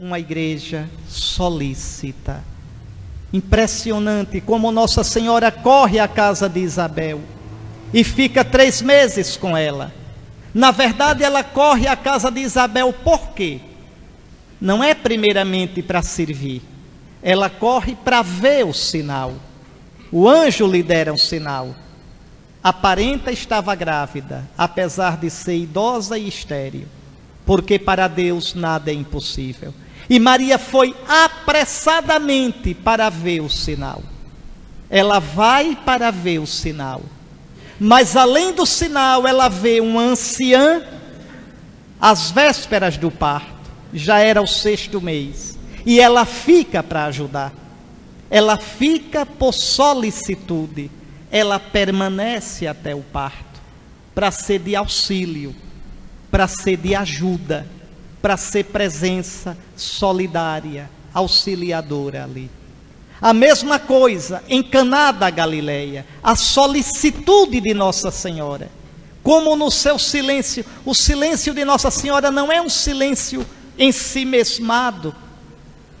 uma igreja solícita. Impressionante como Nossa Senhora corre à casa de Isabel e fica três meses com ela. Na verdade, ela corre à casa de Isabel por quê? Não é primeiramente para servir, ela corre para ver o sinal. O anjo lhe dera um sinal. A parenta estava grávida, apesar de ser idosa e estéril, porque para Deus nada é impossível. E Maria foi apressadamente para ver o sinal. Ela vai para ver o sinal. Mas além do sinal, ela vê uma anciã às vésperas do parto. Já era o sexto mês. E ela fica para ajudar. Ela fica por solicitude. Ela permanece até o parto para ser de auxílio, para ser de ajuda para ser presença solidária, auxiliadora ali. A mesma coisa em Caná da Galileia, a solicitude de Nossa Senhora. Como no seu silêncio, o silêncio de Nossa Senhora não é um silêncio em si mesmado,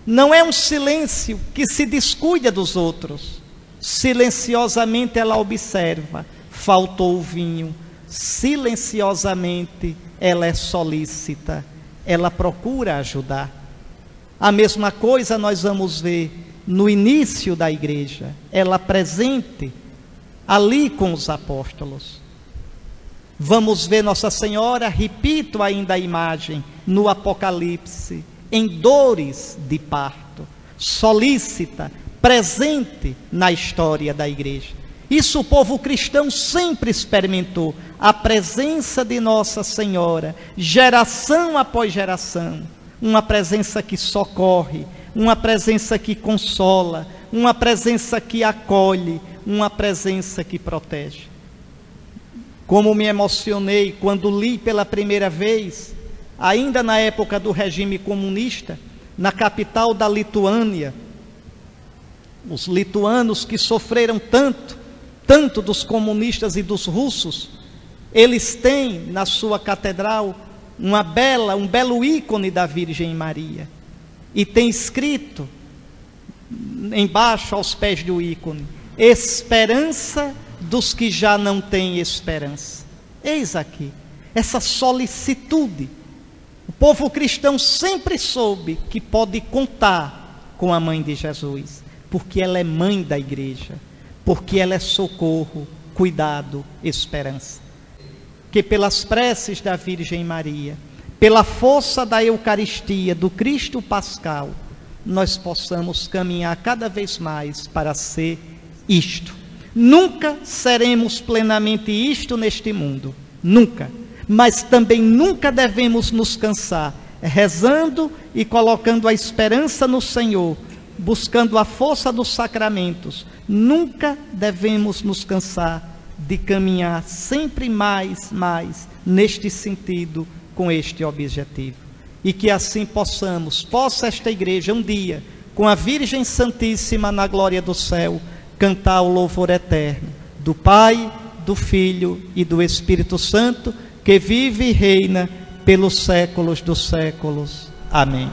não é um silêncio que se descuida dos outros. Silenciosamente ela observa, faltou o vinho, silenciosamente ela é solícita ela procura ajudar. A mesma coisa nós vamos ver no início da igreja, ela presente ali com os apóstolos. Vamos ver Nossa Senhora, repito ainda a imagem, no Apocalipse, em dores de parto, solícita, presente na história da igreja. Isso o povo cristão sempre experimentou, a presença de Nossa Senhora, geração após geração, uma presença que socorre, uma presença que consola, uma presença que acolhe, uma presença que protege. Como me emocionei quando li pela primeira vez, ainda na época do regime comunista, na capital da Lituânia, os lituanos que sofreram tanto tanto dos comunistas e dos russos, eles têm na sua catedral uma bela, um belo ícone da Virgem Maria. E tem escrito embaixo aos pés do ícone: esperança dos que já não têm esperança. Eis aqui essa solicitude. O povo cristão sempre soube que pode contar com a mãe de Jesus, porque ela é mãe da igreja porque ela é socorro, cuidado, esperança. Que pelas preces da Virgem Maria, pela força da Eucaristia, do Cristo Pascal, nós possamos caminhar cada vez mais para ser isto. Nunca seremos plenamente isto neste mundo, nunca. Mas também nunca devemos nos cansar, rezando e colocando a esperança no Senhor, buscando a força dos sacramentos, nunca devemos nos cansar de caminhar sempre mais, mais neste sentido, com este objetivo. E que assim possamos, possa esta igreja um dia, com a Virgem Santíssima na glória do céu, cantar o louvor eterno do Pai, do Filho e do Espírito Santo, que vive e reina pelos séculos dos séculos. Amém.